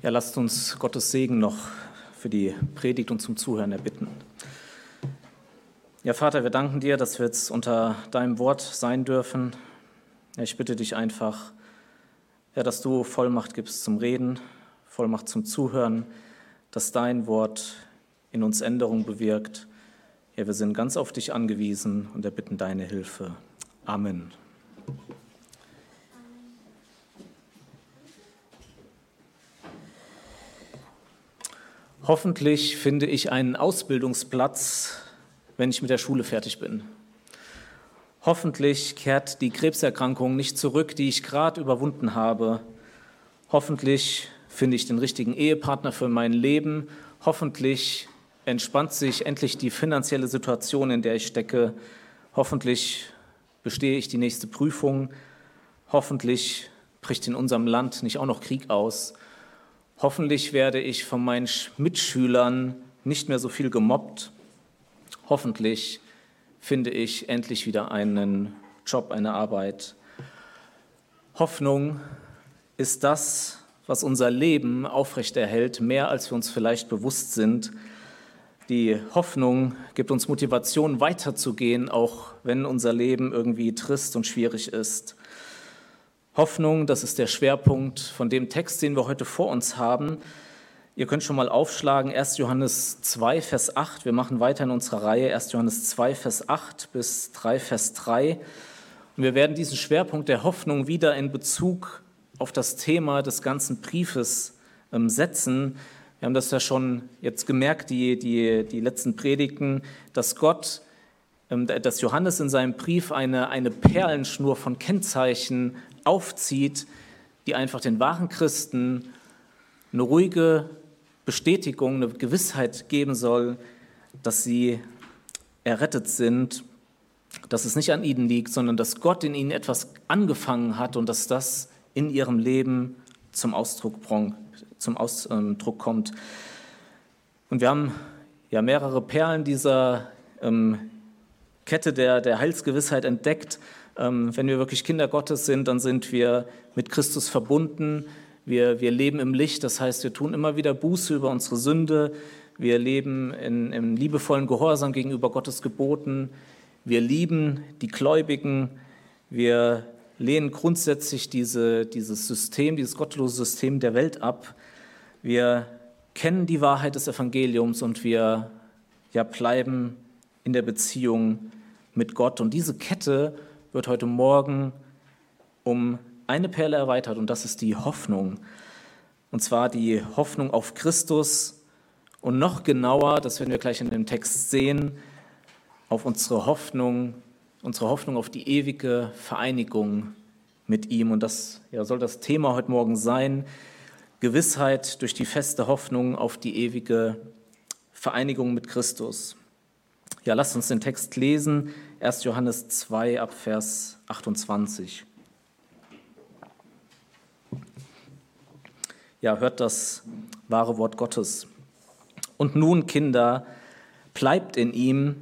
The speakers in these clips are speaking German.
Ja, lasst uns Gottes Segen noch für die Predigt und zum Zuhören erbitten. Ja, Vater, wir danken dir, dass wir jetzt unter deinem Wort sein dürfen. Ja, ich bitte dich einfach, ja, dass du Vollmacht gibst zum Reden, Vollmacht zum Zuhören, dass dein Wort in uns Änderung bewirkt. Ja, wir sind ganz auf dich angewiesen und erbitten deine Hilfe. Amen. Hoffentlich finde ich einen Ausbildungsplatz, wenn ich mit der Schule fertig bin. Hoffentlich kehrt die Krebserkrankung nicht zurück, die ich gerade überwunden habe. Hoffentlich finde ich den richtigen Ehepartner für mein Leben. Hoffentlich entspannt sich endlich die finanzielle Situation, in der ich stecke. Hoffentlich bestehe ich die nächste Prüfung. Hoffentlich bricht in unserem Land nicht auch noch Krieg aus. Hoffentlich werde ich von meinen Mitschülern nicht mehr so viel gemobbt. Hoffentlich finde ich endlich wieder einen Job, eine Arbeit. Hoffnung ist das, was unser Leben aufrechterhält, mehr als wir uns vielleicht bewusst sind. Die Hoffnung gibt uns Motivation, weiterzugehen, auch wenn unser Leben irgendwie trist und schwierig ist. Hoffnung, das ist der Schwerpunkt von dem Text, den wir heute vor uns haben. Ihr könnt schon mal aufschlagen, 1. Johannes 2, Vers 8. Wir machen weiter in unserer Reihe 1. Johannes 2, Vers 8 bis 3, Vers 3. Und wir werden diesen Schwerpunkt der Hoffnung wieder in Bezug auf das Thema des ganzen Briefes ähm, setzen. Wir haben das ja schon jetzt gemerkt, die, die, die letzten Predigten, dass Gott ähm, dass Johannes in seinem Brief eine, eine Perlenschnur von Kennzeichen aufzieht, die einfach den wahren Christen eine ruhige Bestätigung, eine Gewissheit geben soll, dass sie errettet sind, dass es nicht an ihnen liegt, sondern dass Gott in ihnen etwas angefangen hat und dass das in ihrem Leben zum Ausdruck, zum Ausdruck kommt. Und wir haben ja mehrere Perlen dieser ähm, Kette der, der Heilsgewissheit entdeckt. Ähm, wenn wir wirklich Kinder Gottes sind, dann sind wir mit Christus verbunden. Wir, wir leben im Licht, das heißt, wir tun immer wieder Buße über unsere Sünde. Wir leben in, im liebevollen Gehorsam gegenüber Gottes Geboten. Wir lieben die Gläubigen. Wir lehnen grundsätzlich diese, dieses System, dieses gottlose System der Welt ab. Wir kennen die Wahrheit des Evangeliums und wir ja, bleiben in der Beziehung mit Gott. Und diese Kette wird heute Morgen um eine Perle erweitert und das ist die Hoffnung. Und zwar die Hoffnung auf Christus und noch genauer, das werden wir gleich in dem Text sehen, auf unsere Hoffnung, unsere Hoffnung auf die ewige Vereinigung mit ihm. Und das ja, soll das Thema heute Morgen sein. Gewissheit durch die feste Hoffnung auf die ewige Vereinigung mit Christus. Ja, lasst uns den Text lesen. 1. Johannes 2 ab Vers 28. Ja, hört das wahre Wort Gottes. Und nun, Kinder, bleibt in ihm,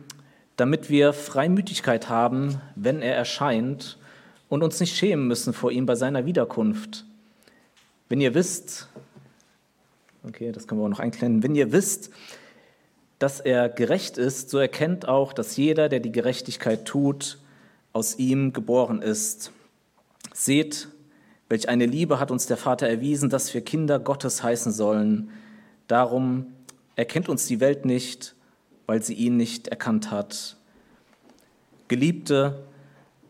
damit wir Freimütigkeit haben, wenn er erscheint und uns nicht schämen müssen vor ihm bei seiner Wiederkunft. Wenn ihr wisst, okay, das können wir auch noch einklemmen, wenn ihr wisst, dass er gerecht ist, so erkennt auch, dass jeder, der die Gerechtigkeit tut, aus ihm geboren ist. Seht, welch eine Liebe hat uns der Vater erwiesen, dass wir Kinder Gottes heißen sollen. Darum erkennt uns die Welt nicht, weil sie ihn nicht erkannt hat. Geliebte,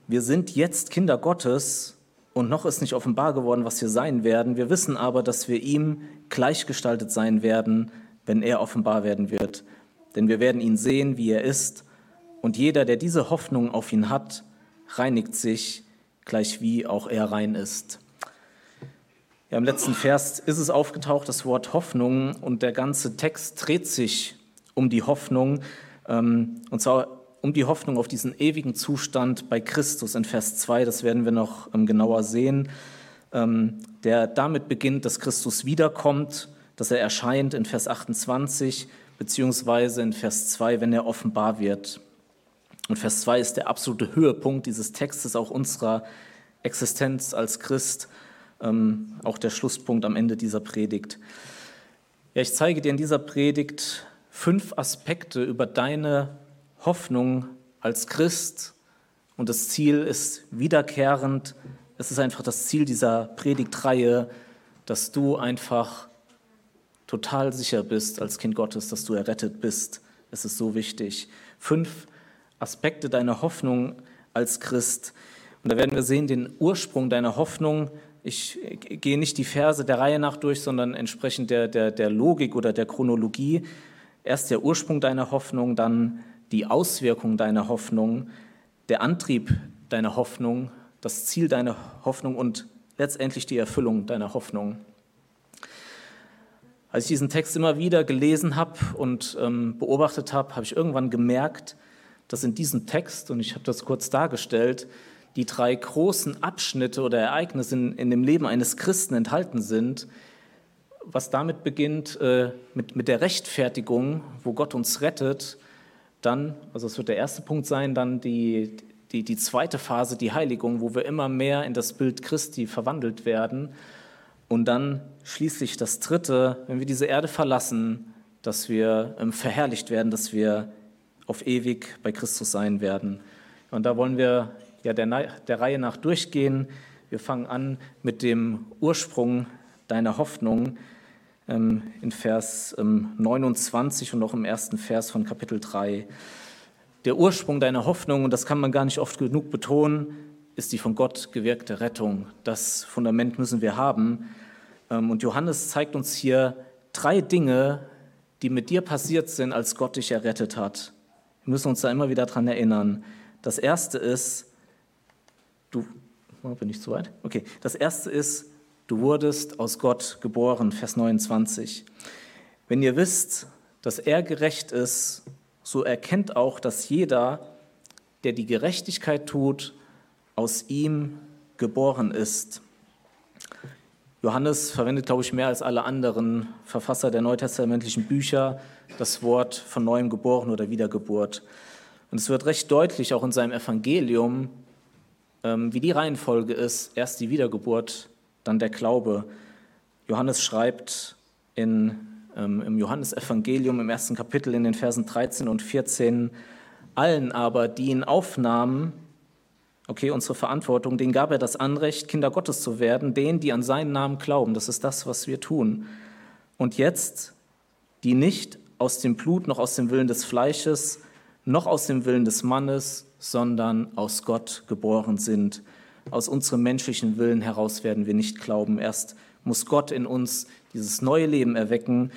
wir sind jetzt Kinder Gottes und noch ist nicht offenbar geworden, was wir sein werden. Wir wissen aber, dass wir ihm gleichgestaltet sein werden, wenn er offenbar werden wird denn wir werden ihn sehen, wie er ist, und jeder, der diese Hoffnung auf ihn hat, reinigt sich, gleich wie auch er rein ist. Ja, Im letzten Vers ist es aufgetaucht, das Wort Hoffnung, und der ganze Text dreht sich um die Hoffnung, ähm, und zwar um die Hoffnung auf diesen ewigen Zustand bei Christus in Vers 2, das werden wir noch ähm, genauer sehen, ähm, der damit beginnt, dass Christus wiederkommt, dass er erscheint in Vers 28 beziehungsweise in Vers 2, wenn er offenbar wird. Und Vers 2 ist der absolute Höhepunkt dieses Textes, auch unserer Existenz als Christ, ähm, auch der Schlusspunkt am Ende dieser Predigt. Ja, ich zeige dir in dieser Predigt fünf Aspekte über deine Hoffnung als Christ und das Ziel ist wiederkehrend. Es ist einfach das Ziel dieser Predigtreihe, dass du einfach total sicher bist als Kind Gottes, dass du errettet bist. Es ist so wichtig. Fünf Aspekte deiner Hoffnung als Christ. Und da werden wir sehen, den Ursprung deiner Hoffnung. Ich gehe nicht die Verse der Reihe nach durch, sondern entsprechend der, der, der Logik oder der Chronologie. Erst der Ursprung deiner Hoffnung, dann die Auswirkung deiner Hoffnung, der Antrieb deiner Hoffnung, das Ziel deiner Hoffnung und letztendlich die Erfüllung deiner Hoffnung. Als ich diesen Text immer wieder gelesen habe und ähm, beobachtet habe, habe ich irgendwann gemerkt, dass in diesem Text, und ich habe das kurz dargestellt, die drei großen Abschnitte oder Ereignisse in, in dem Leben eines Christen enthalten sind, was damit beginnt äh, mit, mit der Rechtfertigung, wo Gott uns rettet, dann, also es wird der erste Punkt sein, dann die, die, die zweite Phase, die Heiligung, wo wir immer mehr in das Bild Christi verwandelt werden. Und dann schließlich das dritte, wenn wir diese Erde verlassen, dass wir ähm, verherrlicht werden, dass wir auf ewig bei Christus sein werden. Und da wollen wir ja der, der Reihe nach durchgehen. Wir fangen an mit dem Ursprung deiner Hoffnung ähm, in Vers 29 ähm, und auch im ersten Vers von Kapitel 3. Der Ursprung deiner Hoffnung, und das kann man gar nicht oft genug betonen, ist die von Gott gewirkte Rettung. Das Fundament müssen wir haben. Ähm, und Johannes zeigt uns hier drei Dinge, die mit dir passiert sind, als Gott dich errettet hat. Wir müssen uns da immer wieder dran erinnern. Das erste ist, du, oh, bin ich zu weit? Okay. Das erste ist, du wurdest aus Gott geboren, Vers 29. Wenn ihr wisst, dass er gerecht ist, so erkennt auch, dass jeder, der die Gerechtigkeit tut, aus ihm geboren ist. Johannes verwendet, glaube ich, mehr als alle anderen Verfasser der neutestamentlichen Bücher das Wort von neuem geboren oder Wiedergeburt. Und es wird recht deutlich auch in seinem Evangelium, ähm, wie die Reihenfolge ist. Erst die Wiedergeburt, dann der Glaube. Johannes schreibt in, ähm, im Johannesevangelium im ersten Kapitel in den Versen 13 und 14, allen aber, die ihn aufnahmen, okay, unsere Verantwortung, denen gab er das Anrecht, Kinder Gottes zu werden, denen, die an seinen Namen glauben. Das ist das, was wir tun. Und jetzt, die nicht aus dem Blut, noch aus dem Willen des Fleisches, noch aus dem Willen des Mannes, sondern aus Gott geboren sind. Aus unserem menschlichen Willen heraus werden wir nicht glauben. Erst muss Gott in uns dieses neue Leben erwecken.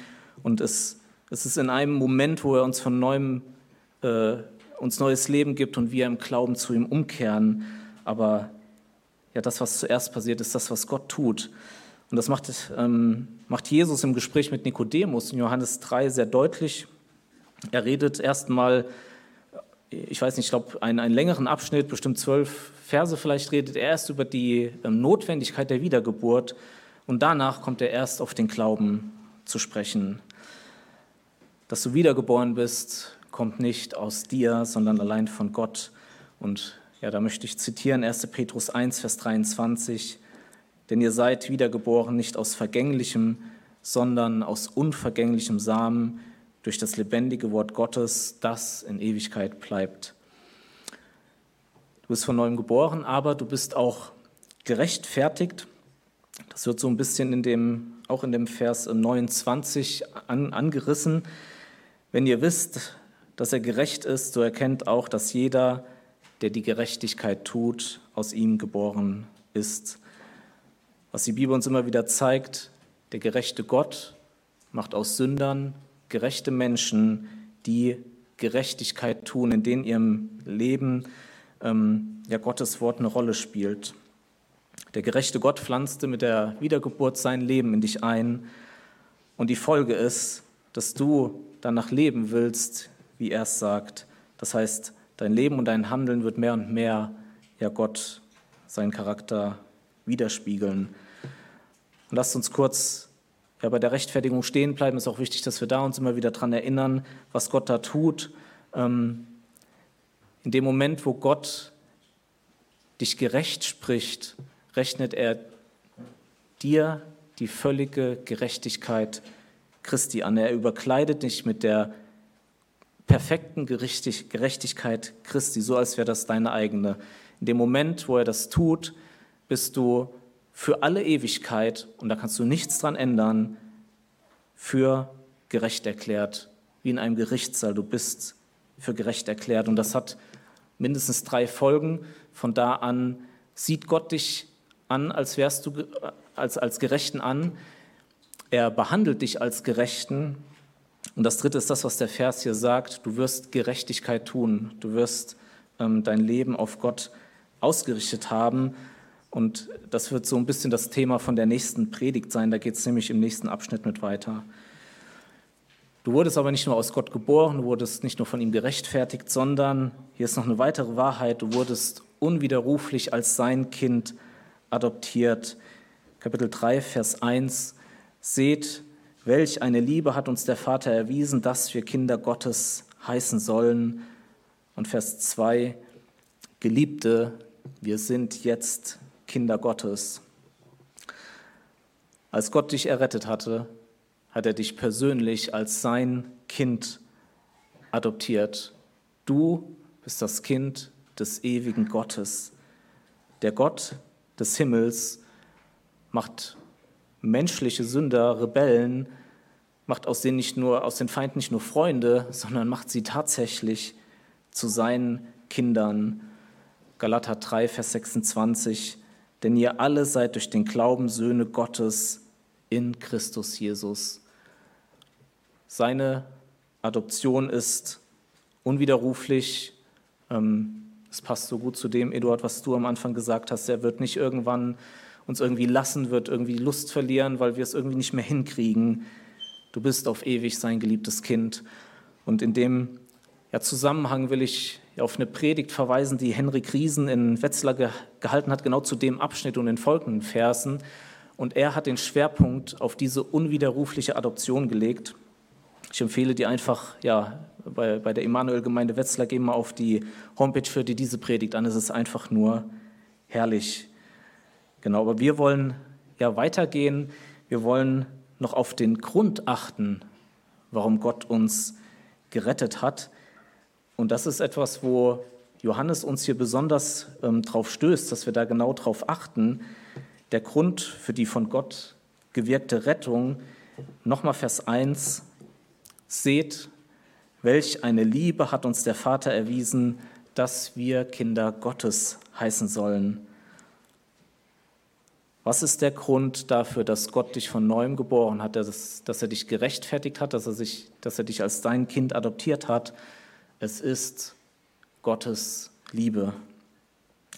Und es, es ist in einem Moment, wo er uns von neuem äh, uns neues Leben gibt und wir im Glauben zu ihm umkehren. Aber ja, das, was zuerst passiert, ist das, was Gott tut. Und das macht, ähm, macht Jesus im Gespräch mit Nikodemus in Johannes 3 sehr deutlich. Er redet erstmal ich weiß nicht, ich glaube, einen, einen längeren Abschnitt, bestimmt zwölf Verse vielleicht, redet er erst über die ähm, Notwendigkeit der Wiedergeburt und danach kommt er erst auf den Glauben zu sprechen. Dass du wiedergeboren bist, kommt nicht aus dir, sondern allein von Gott. Und ja, da möchte ich zitieren 1. Petrus 1, Vers 23. Denn ihr seid wiedergeboren nicht aus vergänglichem, sondern aus unvergänglichem Samen durch das lebendige Wort Gottes, das in Ewigkeit bleibt. Du bist von neuem geboren, aber du bist auch gerechtfertigt. Das wird so ein bisschen in dem, auch in dem Vers 29 an, angerissen. Wenn ihr wisst, dass er gerecht ist, so erkennt auch, dass jeder, der die Gerechtigkeit tut, aus ihm geboren ist. Was die Bibel uns immer wieder zeigt, der gerechte Gott macht aus Sündern gerechte Menschen, die Gerechtigkeit tun, in denen ihrem Leben ähm, ja Gottes Wort eine Rolle spielt. Der gerechte Gott pflanzte mit der Wiedergeburt sein Leben in dich ein und die Folge ist, dass du danach leben willst, wie er es sagt. Das heißt, dein Leben und dein Handeln wird mehr und mehr ja Gott seinen Charakter widerspiegeln. Und lasst uns kurz ja, bei der Rechtfertigung stehen bleiben, ist auch wichtig, dass wir da uns immer wieder daran erinnern, was Gott da tut. Ähm, in dem Moment, wo Gott dich gerecht spricht, rechnet er dir die völlige Gerechtigkeit Christi an. Er überkleidet dich mit der perfekten Gerechtigkeit Christi, so als wäre das deine eigene. In dem Moment, wo er das tut, bist du für alle Ewigkeit, und da kannst du nichts dran ändern, für gerecht erklärt, wie in einem Gerichtssaal. Du bist für gerecht erklärt. Und das hat mindestens drei Folgen. Von da an sieht Gott dich an, als wärst du als, als Gerechten an. Er behandelt dich als Gerechten. Und das dritte ist das, was der Vers hier sagt. Du wirst Gerechtigkeit tun. Du wirst ähm, dein Leben auf Gott ausgerichtet haben. Und das wird so ein bisschen das Thema von der nächsten Predigt sein. Da geht es nämlich im nächsten Abschnitt mit weiter. Du wurdest aber nicht nur aus Gott geboren, du wurdest nicht nur von ihm gerechtfertigt, sondern hier ist noch eine weitere Wahrheit, du wurdest unwiderruflich als sein Kind adoptiert. Kapitel 3, Vers 1. Seht, welch eine Liebe hat uns der Vater erwiesen, dass wir Kinder Gottes heißen sollen. Und Vers 2. Geliebte, wir sind jetzt Kinder Gottes. Als Gott dich errettet hatte, hat er dich persönlich als sein Kind adoptiert. Du bist das Kind des ewigen Gottes. Der Gott des Himmels macht menschliche Sünder, Rebellen, macht aus, denen nicht nur, aus den Feinden nicht nur Freunde, sondern macht sie tatsächlich zu seinen Kindern. Galater 3, Vers 26. Denn ihr alle seid durch den Glauben Söhne Gottes in Christus Jesus. Seine Adoption ist unwiderruflich. Ähm, es passt so gut zu dem, Eduard, was du am Anfang gesagt hast. Er wird nicht irgendwann uns irgendwie lassen, wird irgendwie Lust verlieren, weil wir es irgendwie nicht mehr hinkriegen. Du bist auf ewig sein geliebtes Kind. Und in dem ja, Zusammenhang will ich auf eine Predigt verweisen, die Henrik Riesen in Wetzlar ge gehalten hat, genau zu dem Abschnitt und den folgenden Versen. Und er hat den Schwerpunkt auf diese unwiderrufliche Adoption gelegt. Ich empfehle dir einfach, ja, bei, bei der Emanuel-Gemeinde Wetzlar, geh mal auf die Homepage, für dir diese Predigt an. Es ist einfach nur herrlich. Genau, aber wir wollen ja weitergehen. Wir wollen noch auf den Grund achten, warum Gott uns gerettet hat. Und das ist etwas, wo Johannes uns hier besonders ähm, drauf stößt, dass wir da genau drauf achten. Der Grund für die von Gott gewirkte Rettung, nochmal Vers 1, seht, welch eine Liebe hat uns der Vater erwiesen, dass wir Kinder Gottes heißen sollen. Was ist der Grund dafür, dass Gott dich von neuem geboren hat, dass, dass er dich gerechtfertigt hat, dass er, sich, dass er dich als dein Kind adoptiert hat? Es ist Gottes Liebe.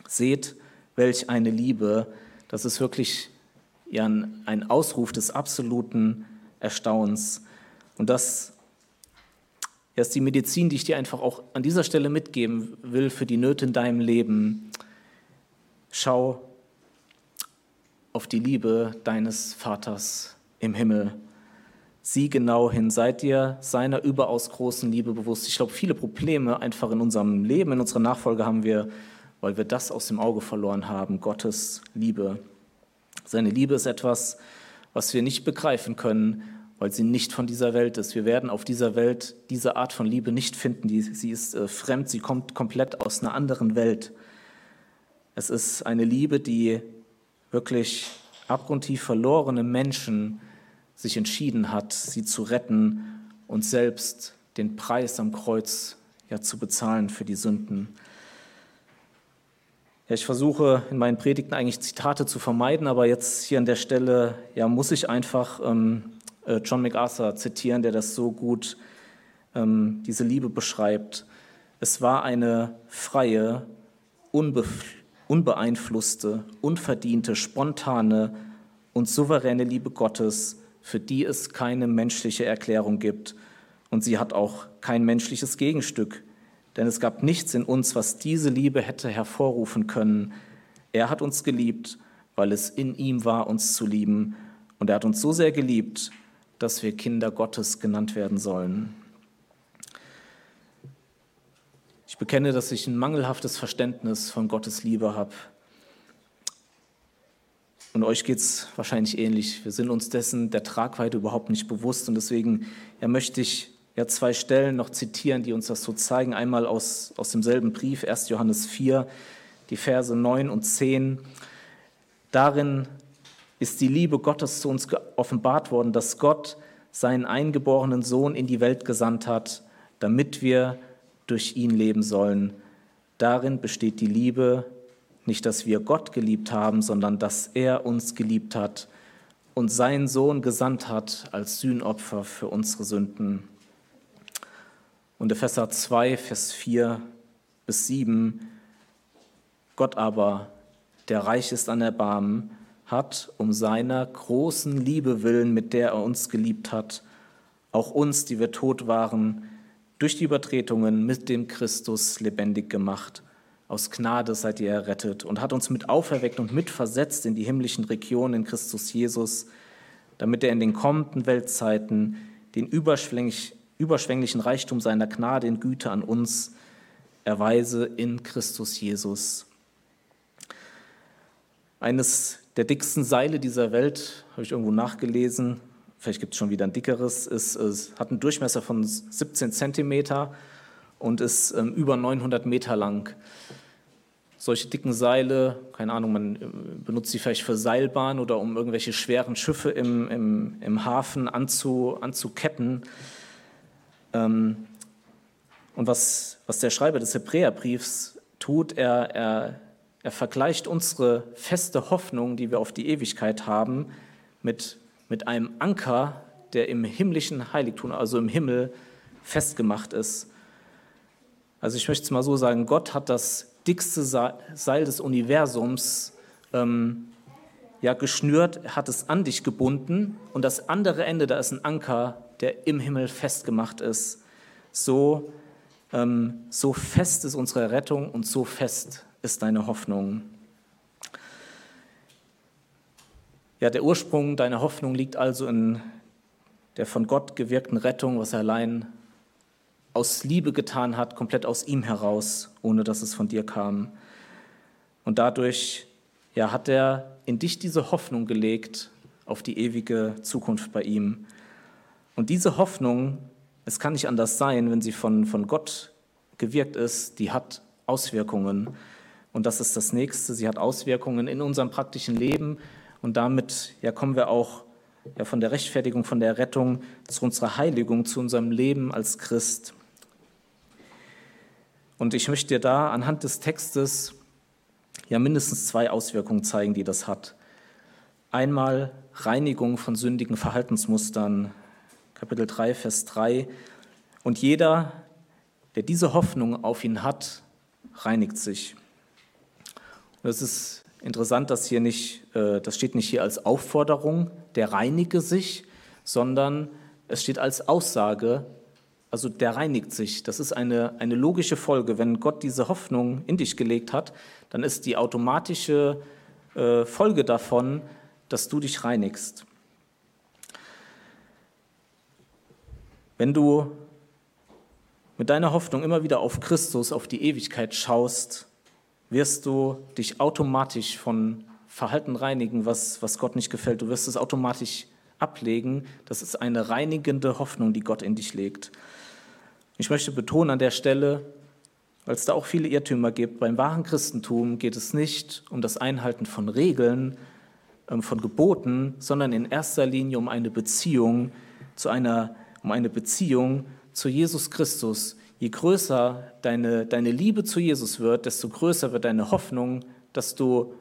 Seht, welch eine Liebe. Das ist wirklich ein Ausruf des absoluten Erstaunens. Und das ist die Medizin, die ich dir einfach auch an dieser Stelle mitgeben will für die Nöte in deinem Leben. Schau auf die Liebe deines Vaters im Himmel sieh genau hin, seid ihr seiner überaus großen Liebe bewusst. Ich glaube, viele Probleme einfach in unserem Leben, in unserer Nachfolge haben wir, weil wir das aus dem Auge verloren haben, Gottes Liebe. Seine Liebe ist etwas, was wir nicht begreifen können, weil sie nicht von dieser Welt ist. Wir werden auf dieser Welt diese Art von Liebe nicht finden. Sie ist äh, fremd, sie kommt komplett aus einer anderen Welt. Es ist eine Liebe, die wirklich abgrundtief verlorene Menschen sich entschieden hat, sie zu retten und selbst den Preis am Kreuz ja, zu bezahlen für die Sünden. Ja, ich versuche in meinen Predigten eigentlich Zitate zu vermeiden, aber jetzt hier an der Stelle ja, muss ich einfach ähm, äh, John MacArthur zitieren, der das so gut, ähm, diese Liebe beschreibt. Es war eine freie, unbe unbeeinflusste, unverdiente, spontane und souveräne Liebe Gottes, für die es keine menschliche Erklärung gibt. Und sie hat auch kein menschliches Gegenstück, denn es gab nichts in uns, was diese Liebe hätte hervorrufen können. Er hat uns geliebt, weil es in ihm war, uns zu lieben. Und er hat uns so sehr geliebt, dass wir Kinder Gottes genannt werden sollen. Ich bekenne, dass ich ein mangelhaftes Verständnis von Gottes Liebe habe. Und euch geht es wahrscheinlich ähnlich. Wir sind uns dessen der Tragweite überhaupt nicht bewusst. Und deswegen ja, möchte ich ja, zwei Stellen noch zitieren, die uns das so zeigen. Einmal aus, aus demselben Brief, 1. Johannes 4, die Verse 9 und 10. Darin ist die Liebe Gottes zu uns offenbart worden, dass Gott seinen eingeborenen Sohn in die Welt gesandt hat, damit wir durch ihn leben sollen. Darin besteht die Liebe, nicht, dass wir Gott geliebt haben, sondern dass er uns geliebt hat und seinen Sohn gesandt hat als Sühnopfer für unsere Sünden. Und Epheser 2, Vers 4 bis 7, Gott aber, der reich ist an Erbarmen, hat um seiner großen Liebe willen, mit der er uns geliebt hat, auch uns, die wir tot waren, durch die Übertretungen mit dem Christus lebendig gemacht aus Gnade seid ihr errettet und hat uns mit auferweckt und mitversetzt in die himmlischen Regionen in Christus Jesus, damit er in den kommenden Weltzeiten den überschwänglich, überschwänglichen Reichtum seiner Gnade in Güte an uns erweise in Christus Jesus. Eines der dicksten Seile dieser Welt, habe ich irgendwo nachgelesen, vielleicht gibt es schon wieder ein dickeres, ist, es hat einen Durchmesser von 17 Zentimeter und ist ähm, über 900 Meter lang solche dicken Seile, keine Ahnung, man äh, benutzt sie vielleicht für Seilbahn oder um irgendwelche schweren Schiffe im, im, im Hafen anzu, anzuketten. Ähm, und was, was der Schreiber des Hebräerbriefs tut, er, er, er vergleicht unsere feste Hoffnung, die wir auf die Ewigkeit haben, mit, mit einem Anker, der im himmlischen Heiligtum, also im Himmel, festgemacht ist. Also ich möchte es mal so sagen, Gott hat das dickste Seil des Universums ähm, ja, geschnürt, hat es an dich gebunden und das andere Ende, da ist ein Anker, der im Himmel festgemacht ist. So, ähm, so fest ist unsere Rettung und so fest ist deine Hoffnung. Ja, der Ursprung deiner Hoffnung liegt also in der von Gott gewirkten Rettung, was er allein aus Liebe getan hat, komplett aus ihm heraus, ohne dass es von dir kam. Und dadurch ja, hat er in dich diese Hoffnung gelegt auf die ewige Zukunft bei ihm. Und diese Hoffnung, es kann nicht anders sein, wenn sie von, von Gott gewirkt ist, die hat Auswirkungen. Und das ist das Nächste, sie hat Auswirkungen in unserem praktischen Leben. Und damit ja, kommen wir auch ja, von der Rechtfertigung, von der Rettung zu unserer Heiligung, zu unserem Leben als Christ. Und ich möchte dir da anhand des Textes ja mindestens zwei Auswirkungen zeigen, die das hat. Einmal Reinigung von sündigen Verhaltensmustern, Kapitel 3, Vers 3. Und jeder, der diese Hoffnung auf ihn hat, reinigt sich. Und es ist interessant, dass hier nicht, äh, das steht nicht hier als Aufforderung, der reinige sich, sondern es steht als Aussage, also der reinigt sich. Das ist eine, eine logische Folge. Wenn Gott diese Hoffnung in dich gelegt hat, dann ist die automatische äh, Folge davon, dass du dich reinigst. Wenn du mit deiner Hoffnung immer wieder auf Christus, auf die Ewigkeit schaust, wirst du dich automatisch von Verhalten reinigen, was, was Gott nicht gefällt. Du wirst es automatisch ablegen. Das ist eine reinigende Hoffnung, die Gott in dich legt. Ich möchte betonen an der Stelle, weil es da auch viele Irrtümer gibt, beim wahren Christentum geht es nicht um das Einhalten von Regeln, ähm, von Geboten, sondern in erster Linie um eine Beziehung zu einer, um eine Beziehung zu Jesus Christus. Je größer deine, deine Liebe zu Jesus wird, desto größer wird deine Hoffnung, dass du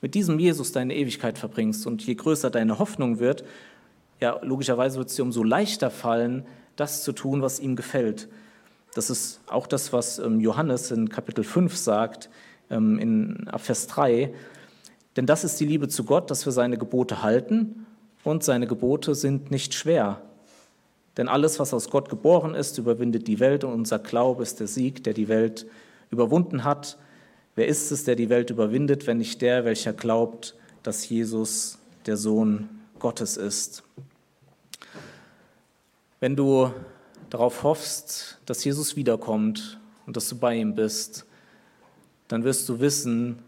mit diesem Jesus deine Ewigkeit verbringst. Und je größer deine Hoffnung wird, ja, logischerweise wird es dir umso leichter fallen, das zu tun, was ihm gefällt. Das ist auch das, was ähm, Johannes in Kapitel 5 sagt, ähm, in Vers 3. Denn das ist die Liebe zu Gott, dass wir seine Gebote halten und seine Gebote sind nicht schwer. Denn alles, was aus Gott geboren ist, überwindet die Welt und unser Glaube ist der Sieg, der die Welt überwunden hat. Wer ist es, der die Welt überwindet, wenn nicht der, welcher glaubt, dass Jesus der Sohn Gottes ist? Wenn du darauf hoffst, dass Jesus wiederkommt und dass du bei ihm bist, dann wirst du wissen,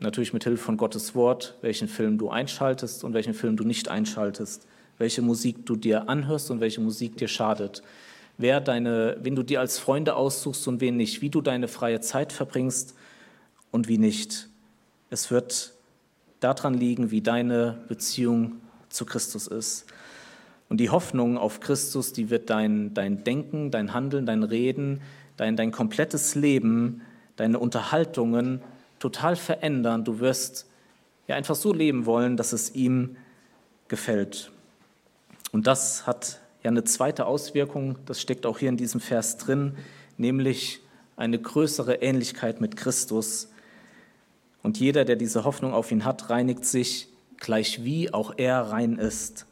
natürlich mit Hilfe von Gottes Wort, welchen Film du einschaltest und welchen Film du nicht einschaltest, welche Musik du dir anhörst und welche Musik dir schadet, wer deine, wen du dir als Freunde aussuchst und wen nicht, wie du deine freie Zeit verbringst und wie nicht. Es wird daran liegen, wie deine Beziehung zu Christus ist. Und die Hoffnung auf Christus, die wird dein, dein Denken, dein Handeln, dein Reden, dein, dein komplettes Leben, deine Unterhaltungen total verändern. Du wirst ja einfach so leben wollen, dass es ihm gefällt. Und das hat ja eine zweite Auswirkung, das steckt auch hier in diesem Vers drin, nämlich eine größere Ähnlichkeit mit Christus. Und jeder, der diese Hoffnung auf ihn hat, reinigt sich, gleich wie auch er rein ist.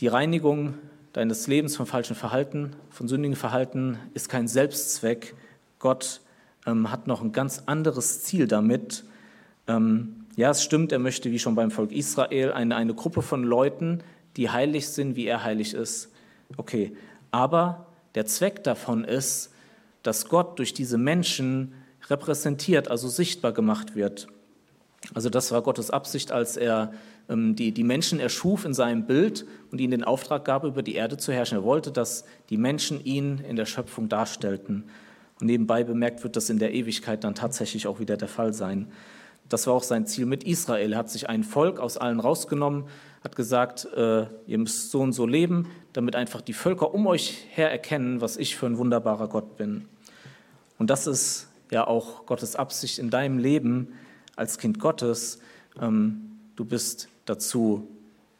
Die Reinigung deines Lebens von falschem Verhalten, von sündigen Verhalten ist kein Selbstzweck. Gott ähm, hat noch ein ganz anderes Ziel damit. Ähm, ja, es stimmt, er möchte, wie schon beim Volk Israel, eine, eine Gruppe von Leuten, die heilig sind, wie er heilig ist. Okay, aber der Zweck davon ist, dass Gott durch diese Menschen repräsentiert, also sichtbar gemacht wird. Also das war Gottes Absicht, als er ähm, die, die Menschen erschuf in seinem Bild und ihnen den Auftrag gab, über die Erde zu herrschen. Er wollte, dass die Menschen ihn in der Schöpfung darstellten. Und nebenbei bemerkt wird das in der Ewigkeit dann tatsächlich auch wieder der Fall sein. Das war auch sein Ziel mit Israel. Er hat sich ein Volk aus allen rausgenommen, hat gesagt, äh, ihr müsst so und so leben, damit einfach die Völker um euch her erkennen, was ich für ein wunderbarer Gott bin. Und das ist ja auch Gottes Absicht in deinem Leben als Kind Gottes. Ähm, du bist dazu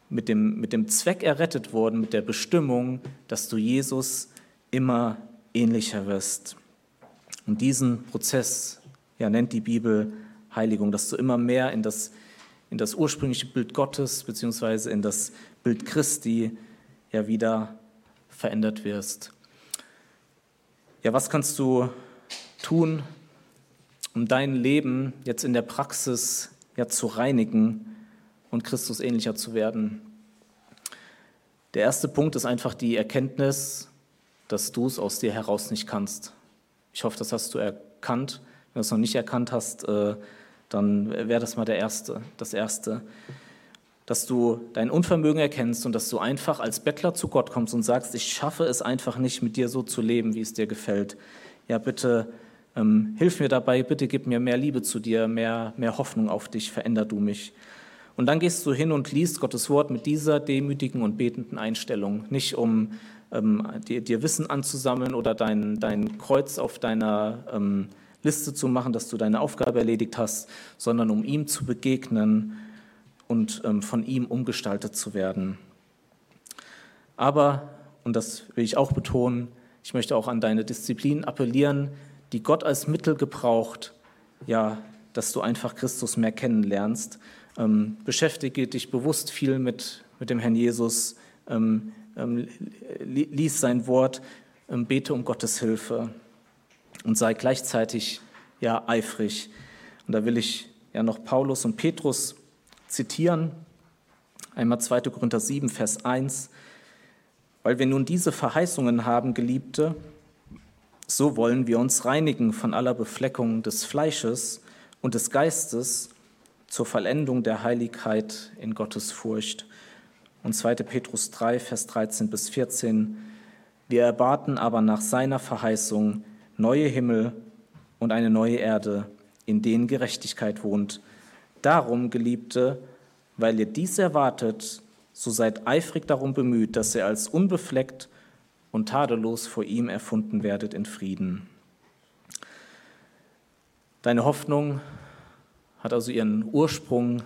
mit dem, mit dem Zweck errettet worden, mit der Bestimmung, dass du Jesus immer ähnlicher wirst. Und diesen Prozess ja, nennt die Bibel Heiligung, dass du immer mehr in das, in das ursprüngliche Bild Gottes beziehungsweise in das Bild Christi ja wieder verändert wirst. Ja, was kannst du tun, um dein Leben jetzt in der Praxis ja zu reinigen und Christus ähnlicher zu werden? Der erste Punkt ist einfach die Erkenntnis, dass du es aus dir heraus nicht kannst. Ich hoffe, das hast du erkannt. Wenn du es noch nicht erkannt hast, äh, dann wäre das mal der erste, das Erste. Dass du dein Unvermögen erkennst und dass du einfach als Bettler zu Gott kommst und sagst, ich schaffe es einfach nicht, mit dir so zu leben, wie es dir gefällt. Ja, bitte ähm, hilf mir dabei, bitte gib mir mehr Liebe zu dir, mehr, mehr Hoffnung auf dich, veränder du mich. Und dann gehst du hin und liest Gottes Wort mit dieser demütigen und betenden Einstellung, nicht um ähm, dir, dir, Wissen anzusammeln oder dein, dein Kreuz auf deiner ähm, Liste zu machen, dass du deine Aufgabe erledigt hast, sondern um ihm zu begegnen und ähm, von ihm umgestaltet zu werden. Aber, und das will ich auch betonen, ich möchte auch an deine Disziplin appellieren, die Gott als Mittel gebraucht, ja, dass du einfach Christus mehr kennenlernst. Ähm, beschäftige dich bewusst viel mit, mit dem Herrn Jesus, ähm, ähm, lies sein Wort, ähm, bete um Gottes Hilfe und sei gleichzeitig ja eifrig. Und da will ich ja noch Paulus und Petrus zitieren. Einmal 2. Korinther 7, Vers 1. Weil wir nun diese Verheißungen haben, Geliebte, so wollen wir uns reinigen von aller Befleckung des Fleisches und des Geistes zur Vollendung der Heiligkeit in Gottes Furcht. Und 2. Petrus 3, Vers 13 bis 14. Wir erbaten aber nach seiner Verheißung neue Himmel und eine neue Erde, in denen Gerechtigkeit wohnt. Darum, Geliebte, weil ihr dies erwartet, so seid eifrig darum bemüht, dass ihr als unbefleckt und tadellos vor ihm erfunden werdet in Frieden. Deine Hoffnung hat also ihren Ursprung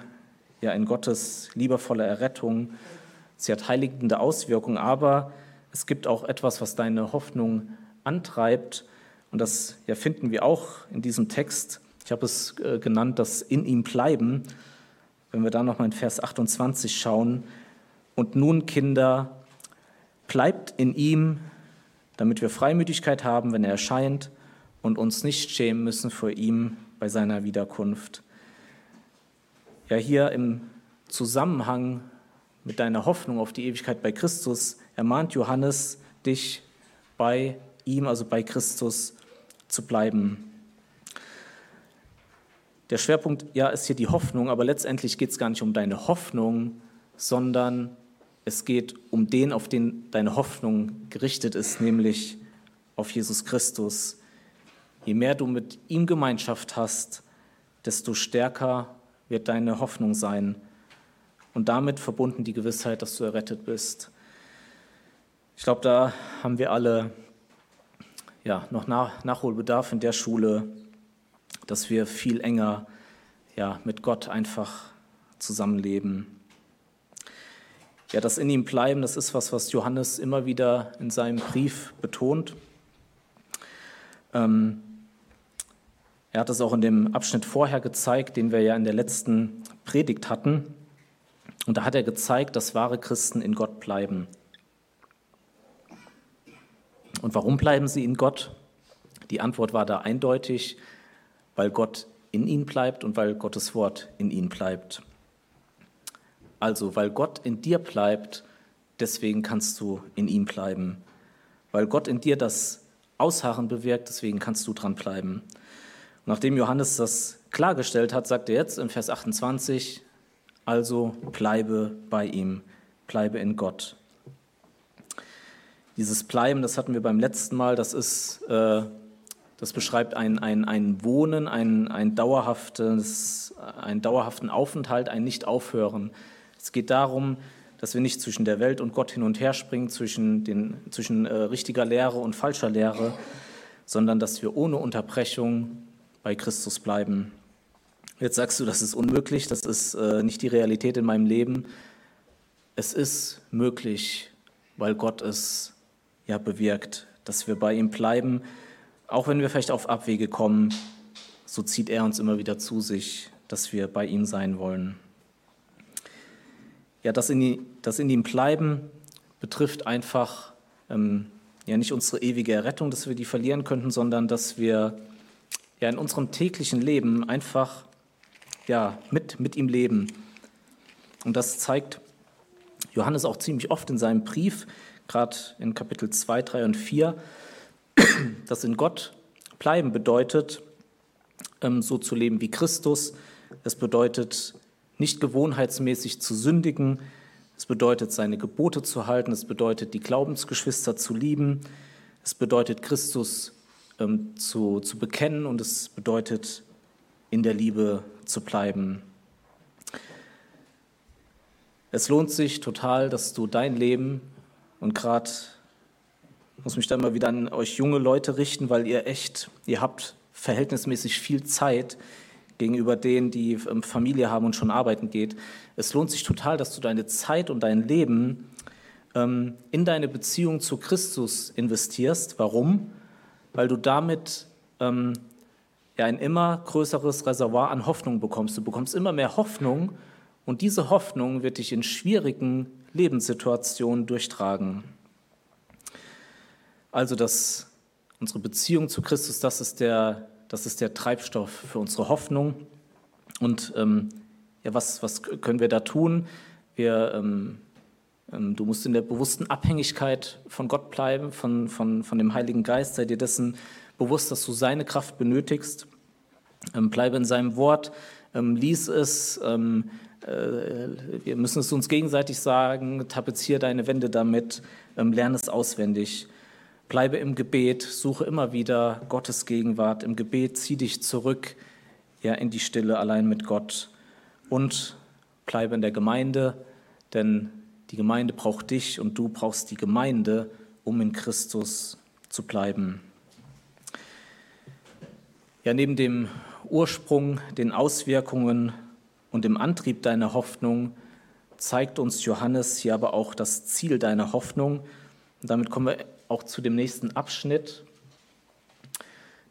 ja in Gottes liebevoller Errettung Sie hat heiligende Auswirkungen, aber es gibt auch etwas, was deine Hoffnung antreibt. Und das ja, finden wir auch in diesem Text. Ich habe es äh, genannt, das in ihm bleiben. Wenn wir da nochmal in Vers 28 schauen. Und nun, Kinder, bleibt in ihm, damit wir Freimütigkeit haben, wenn er erscheint und uns nicht schämen müssen vor ihm bei seiner Wiederkunft. Ja, hier im Zusammenhang mit deiner Hoffnung auf die Ewigkeit bei Christus ermahnt Johannes dich bei ihm, also bei Christus, zu bleiben. der Schwerpunkt, ja, ist hier die Hoffnung, aber letztendlich geht es gar nicht um deine Hoffnung, sondern es geht um den, auf den deine Hoffnung gerichtet ist, nämlich auf Jesus Christus. Je mehr du mit ihm Gemeinschaft hast, desto stärker wird deine Hoffnung sein und damit verbunden die Gewissheit, dass du errettet bist. Ich glaube, da haben wir alle ja, noch Nach Nachholbedarf in der Schule, dass wir viel enger ja, mit Gott einfach zusammenleben. Ja, das in ihm bleiben, das ist was, was Johannes immer wieder in seinem Brief betont. Ähm, er hat es auch in dem Abschnitt vorher gezeigt, den wir ja in der letzten Predigt hatten. Und da hat er gezeigt, dass wahre Christen in Gott bleiben. Und warum bleiben sie in Gott? Die Antwort war da eindeutig, weil Gott in ihnen bleibt und weil Gottes Wort in ihnen bleibt. Also, weil Gott in dir bleibt, deswegen kannst du in ihm bleiben. Weil Gott in dir das Ausharren bewirkt, deswegen kannst du dran bleiben. Und nachdem Johannes das klargestellt hat, sagt er jetzt im Vers 28, also bleibe bei ihm, bleibe in Gott. Dieses Bleiben, das hatten wir beim letzten Mal, das ist, äh, das beschreibt ein, ein, ein Wohnen, ein, ein, dauerhaftes, einen dauerhaften Aufenthalt, ein Nicht-Aufhören. Es geht darum, dass wir nicht zwischen der Welt und Gott hin und her springen, zwischen, den, zwischen äh, richtiger Lehre und falscher Lehre, sondern dass wir ohne Unterbrechung bei Christus bleiben. Jetzt sagst du, das ist unmöglich, das ist äh, nicht die Realität in meinem Leben. Es ist möglich, weil Gott es ja bewirkt, dass wir bei ihm bleiben, auch wenn wir vielleicht auf Abwege kommen, so zieht er uns immer wieder zu sich, dass wir bei ihm sein wollen. Ja, das in, das in ihm bleiben betrifft einfach ähm, ja nicht unsere ewige Errettung, dass wir die verlieren könnten, sondern dass wir ja in unserem täglichen Leben einfach ja mit, mit ihm leben. Und das zeigt Johannes auch ziemlich oft in seinem Brief, gerade in Kapitel 2, 3 und 4, dass in Gott bleiben bedeutet, ähm, so zu leben wie Christus. Es bedeutet, nicht gewohnheitsmäßig zu sündigen. Es bedeutet, seine Gebote zu halten. Es bedeutet, die Glaubensgeschwister zu lieben. Es bedeutet, Christus ähm, zu, zu bekennen und es bedeutet, in der Liebe zu bleiben. Es lohnt sich total, dass du dein Leben und gerade muss mich da immer wieder an euch junge Leute richten, weil ihr echt, ihr habt verhältnismäßig viel Zeit gegenüber denen, die ähm, Familie haben und schon arbeiten geht. Es lohnt sich total, dass du deine Zeit und dein Leben ähm, in deine Beziehung zu Christus investierst. Warum? weil du damit ähm, ja, ein immer größeres Reservoir an Hoffnung bekommst. Du bekommst immer mehr Hoffnung und diese Hoffnung wird dich in schwierigen Lebenssituationen durchtragen. Also das, unsere Beziehung zu Christus, das ist der, das ist der Treibstoff für unsere Hoffnung. Und ähm, ja, was, was können wir da tun? Wir ähm, ähm, du musst in der bewussten Abhängigkeit von Gott bleiben, von, von, von dem Heiligen Geist. Sei dir dessen bewusst, dass du seine Kraft benötigst. Ähm, bleibe in seinem Wort, ähm, lies es. Äh, wir müssen es uns gegenseitig sagen. Tapeziere deine Wände damit. lerne es auswendig. Bleibe im Gebet. Suche immer wieder Gottes Gegenwart. Im Gebet zieh dich zurück ja, in die Stille allein mit Gott. Und bleibe in der Gemeinde, denn die Gemeinde braucht dich und du brauchst die Gemeinde, um in Christus zu bleiben. Ja, neben dem Ursprung, den Auswirkungen und dem Antrieb deiner Hoffnung zeigt uns Johannes hier aber auch das Ziel deiner Hoffnung. Und damit kommen wir auch zu dem nächsten Abschnitt.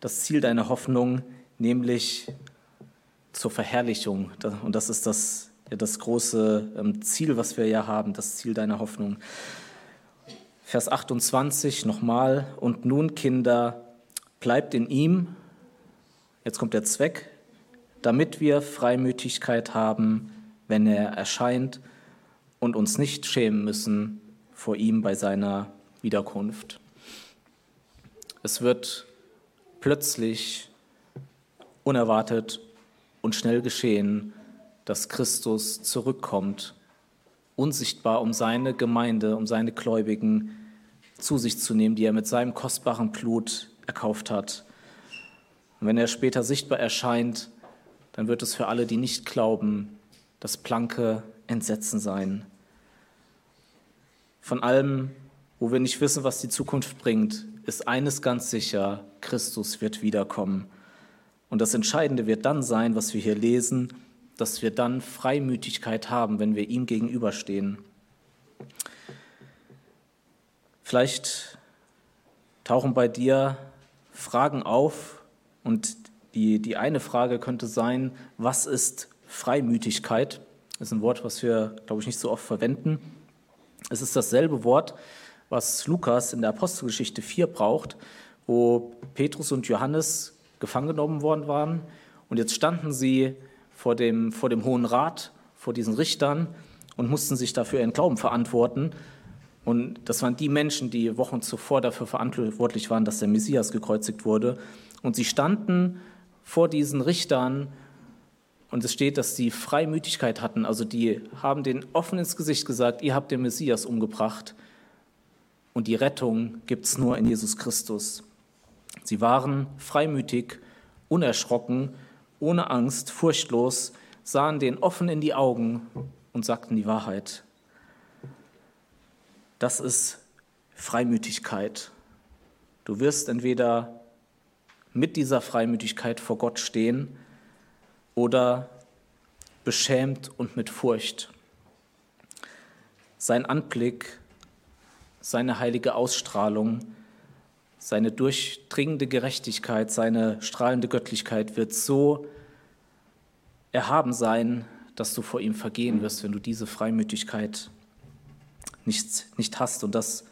Das Ziel deiner Hoffnung, nämlich zur Verherrlichung. Und das ist das das große ähm, Ziel, was wir ja haben, das Ziel deiner Hoffnung. Vers 28 nochmal, und nun Kinder, bleibt in ihm, jetzt kommt der Zweck, damit wir Freimütigkeit haben, wenn er erscheint und uns nicht schämen müssen vor ihm bei seiner Wiederkunft. Es wird plötzlich, unerwartet und schnell geschehen, dass Christus zurückkommt, unsichtbar, um seine Gemeinde, um seine Gläubigen zu sich zu nehmen, die er mit seinem kostbaren Blut erkauft hat. Und wenn er später sichtbar erscheint, dann wird es für alle, die nicht glauben, das blanke Entsetzen sein. Von allem, wo wir nicht wissen, was die Zukunft bringt, ist eines ganz sicher, Christus wird wiederkommen. Und das Entscheidende wird dann sein, was wir hier lesen, dass wir dann Freimütigkeit haben, wenn wir ihm gegenüberstehen. Vielleicht tauchen bei dir Fragen auf und die, die eine Frage könnte sein, was ist Freimütigkeit? Das ist ein Wort, was wir, glaube ich, nicht so oft verwenden. Es ist dasselbe Wort, was Lukas in der Apostelgeschichte 4 braucht, wo Petrus und Johannes gefangen genommen worden waren. Und jetzt standen sie vor dem, vor dem Hohen Rat, vor diesen Richtern und mussten sich dafür ihren Glauben verantworten. Und das waren die Menschen, die Wochen zuvor dafür verantwortlich waren, dass der Messias gekreuzigt wurde. Und sie standen vor diesen Richtern und es steht, dass sie Freimütigkeit hatten. Also die haben den offen ins Gesicht gesagt, ihr habt den Messias umgebracht und die Rettung gibt es nur in Jesus Christus. Sie waren freimütig, unerschrocken, ohne Angst, furchtlos, sahen den offen in die Augen und sagten die Wahrheit. Das ist Freimütigkeit. Du wirst entweder mit dieser Freimütigkeit vor Gott stehen oder beschämt und mit Furcht. Sein Anblick seine heilige Ausstrahlung, seine durchdringende Gerechtigkeit, seine strahlende Göttlichkeit wird so erhaben sein, dass du vor ihm vergehen wirst, wenn du diese Freimütigkeit nicht, nicht hast. Und das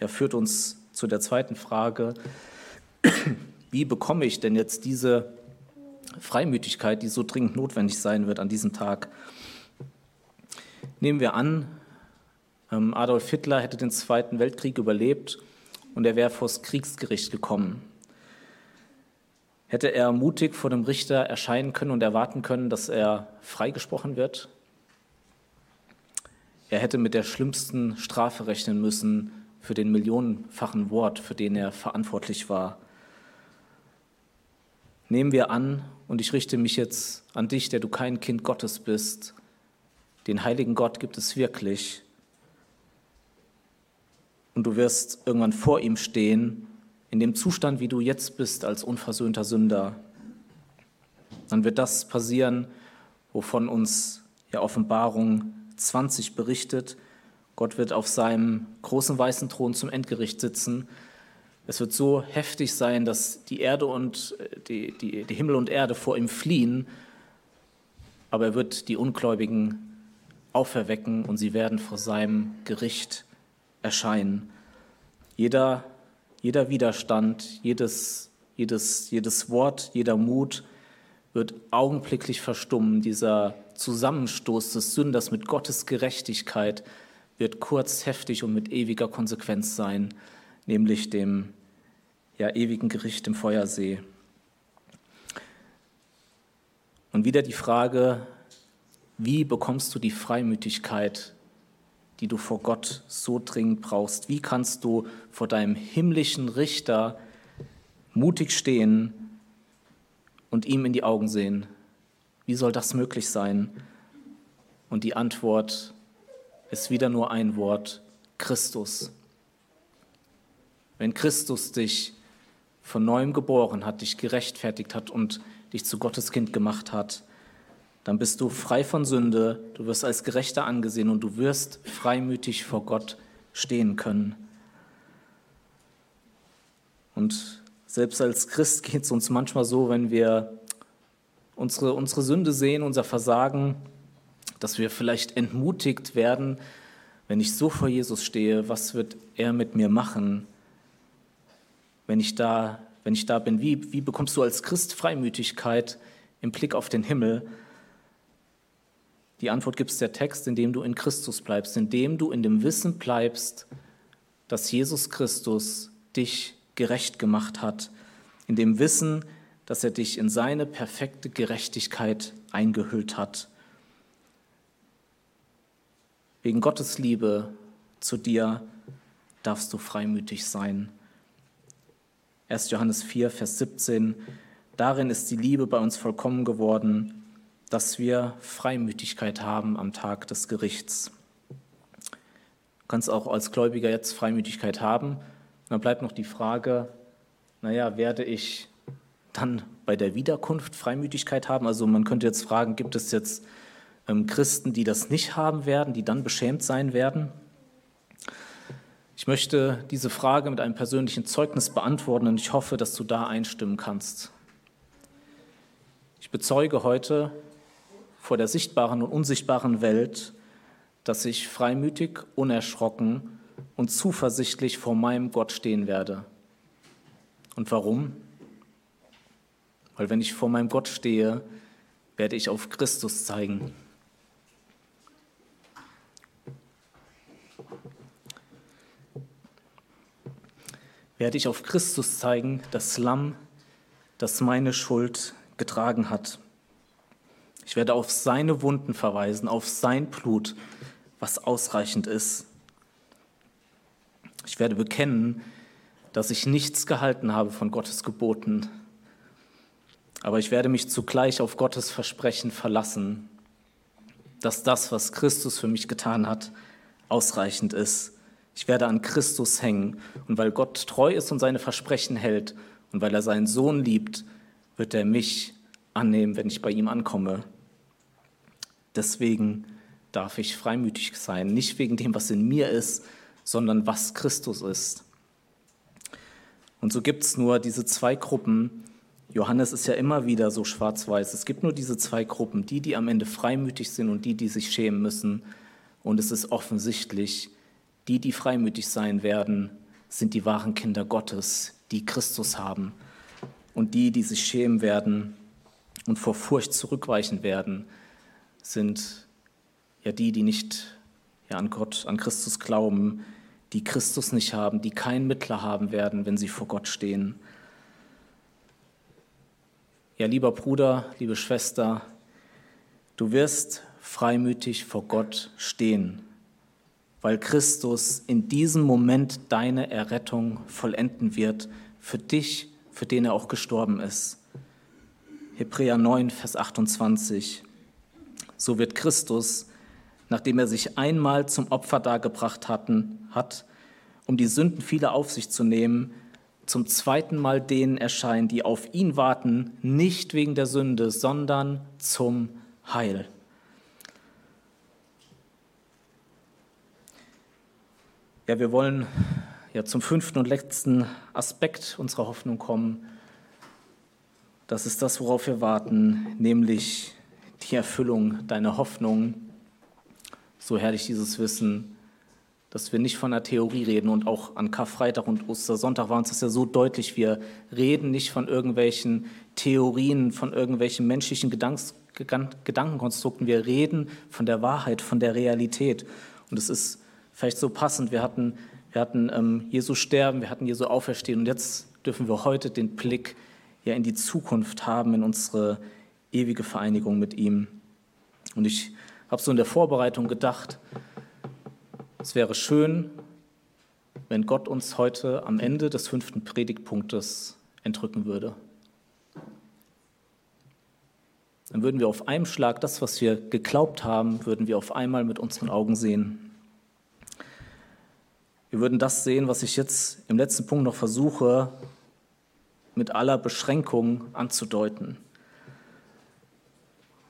ja, führt uns zu der zweiten Frage, wie bekomme ich denn jetzt diese Freimütigkeit, die so dringend notwendig sein wird an diesem Tag? Nehmen wir an, ähm, Adolf Hitler hätte den Zweiten Weltkrieg überlebt und er wäre vors Kriegsgericht gekommen. Hätte er mutig vor dem Richter erscheinen können und erwarten können, dass er freigesprochen wird? Er hätte mit der schlimmsten Strafe rechnen müssen für den millionenfachen Wort, für den er verantwortlich war. Nehmen wir an, und ich richte mich jetzt an dich, der du kein Kind Gottes bist, den heiligen Gott gibt es wirklich und du wirst irgendwann vor ihm stehen, in dem Zustand, wie du jetzt bist, als unversöhnter Sünder. Dann wird das passieren, wovon uns ja Offenbarung 20 berichtet. Gott wird auf seinem großen weißen Thron zum Endgericht sitzen. Es wird so heftig sein, dass die Erde und äh, die, die, die Himmel und Erde vor ihm fliehen, aber er wird die Ungläubigen auferwecken und sie werden vor seinem Gericht erscheinen. Jeder, jeder Widerstand, jedes, jedes, jedes Wort, jeder Mut wird augenblicklich verstummen. Dieser Zusammenstoß des Sünders mit Gottes Gerechtigkeit wird kurz, heftig und mit ewiger Konsequenz sein, nämlich dem ja, ewigen Gericht im Feuersee. Und wieder die Frage, wie bekommst du die Freimütigkeit die du vor Gott so dringend brauchst? Wie kannst du vor deinem himmlischen Richter mutig stehen und ihm in die Augen sehen? Wie soll das möglich sein? Und die Antwort ist wieder nur ein Wort, Christus. Wenn Christus dich von neuem geboren hat, dich gerechtfertigt hat und dich zu Gottes Kind gemacht hat, dann bist du frei von Sünde, du wirst als Gerechter angesehen und du wirst freimütig vor Gott stehen können. Und selbst als Christ geht es uns manchmal so, wenn wir unsere, unsere Sünde sehen, unser Versagen, dass wir vielleicht entmutigt werden, wenn ich so vor Jesus stehe, was wird er mit mir machen, wenn ich da, wenn ich da bin? Wie, wie bekommst du als Christ Freimütigkeit im Blick auf den Himmel? Die Antwort gibt es der Text, indem du in Christus bleibst, indem du in dem Wissen bleibst, dass Jesus Christus dich gerecht gemacht hat, in dem Wissen, dass er dich in seine perfekte Gerechtigkeit eingehüllt hat. Wegen Gottes Liebe zu dir darfst du freimütig sein. 1. Johannes 4, Vers 17. Darin ist die Liebe bei uns vollkommen geworden, dass wir Freimütigkeit haben am Tag des Gerichts. Du kannst auch als Gläubiger jetzt Freimütigkeit haben. Dann bleibt noch die Frage, naja, werde ich dann bei der Wiederkunft Freimütigkeit haben? Also man könnte jetzt fragen, gibt es jetzt ähm, Christen, die das nicht haben werden, die dann beschämt sein werden? Ich möchte diese Frage mit einem persönlichen Zeugnis beantworten und ich hoffe, dass du da einstimmen kannst. Ich bezeuge heute vor der sichtbaren und unsichtbaren Welt, dass ich freimütig, unerschrocken und zuversichtlich vor meinem Gott stehen werde. Und warum? Weil wenn ich vor meinem Gott stehe, werde ich auf Christus zeigen. Werde ich auf Christus zeigen, das Lamm, das meine Schuld getragen hat. Ich werde auf seine Wunden verweisen, auf sein Blut, was ausreichend ist. Ich werde bekennen, dass ich nichts gehalten habe von Gottes Geboten, aber ich werde mich zugleich auf Gottes Versprechen verlassen, dass das, was Christus für mich getan hat, ausreichend ist ich werde an Christus hängen. Und weil Gott treu ist und seine Versprechen hält und weil er seinen Sohn liebt, wird er mich annehmen, wenn ich bei ihm ankomme. Deswegen darf ich freimütig sein, nicht wegen dem, was in mir ist, sondern was Christus ist. Und so gibt es nur diese zwei Gruppen. Johannes ist ja immer wieder so schwarz-weiß. Es gibt nur diese zwei Gruppen, die, die am Ende freimütig sind und die, die sich schämen müssen. Und es ist offensichtlich, die, die freimütig sein werden, sind die wahren Kinder Gottes, die Christus haben. Und die, die sich schämen werden und vor Furcht zurückweichen werden, sind ja die, die nicht ja, an Gott, an Christus glauben, die Christus nicht haben, die keinen Mittler haben werden, wenn sie vor Gott stehen. Ja, lieber Bruder, liebe Schwester, du wirst freimütig vor Gott stehen weil Christus in diesem Moment deine Errettung vollenden wird, für dich, für den er auch gestorben ist. Hebräer 9, Vers 28. So wird Christus, nachdem er sich einmal zum Opfer dargebracht hatten, hat, um die Sünden vieler auf sich zu nehmen, zum zweiten Mal denen erscheinen, die auf ihn warten, nicht wegen der Sünde, sondern zum Heil. Ja, wir wollen ja zum fünften und letzten Aspekt unserer Hoffnung kommen. Das ist das, worauf wir warten, nämlich die Erfüllung deiner Hoffnung. So herrlich dieses Wissen, dass wir nicht von der Theorie reden und auch an Karfreitag und Ostersonntag war uns das ja so deutlich. Wir reden nicht von irgendwelchen Theorien, von irgendwelchen menschlichen Gedankenkonstrukten. Wir reden von der Wahrheit, von der Realität. Und es ist vielleicht so passend. Wir hatten, wir hatten ähm, Jesu sterben, wir hatten Jesu auferstehen und jetzt dürfen wir heute den Blick ja in die Zukunft haben, in unsere ewige Vereinigung mit ihm. Und ich habe so in der Vorbereitung gedacht, es wäre schön, wenn Gott uns heute am Ende des fünften Predigtpunktes entrücken würde. Dann würden wir auf einem Schlag das, was wir geglaubt haben, würden wir auf einmal mit unseren Augen sehen. Wir würden das sehen, was ich jetzt im letzten Punkt noch versuche, mit aller Beschränkung anzudeuten.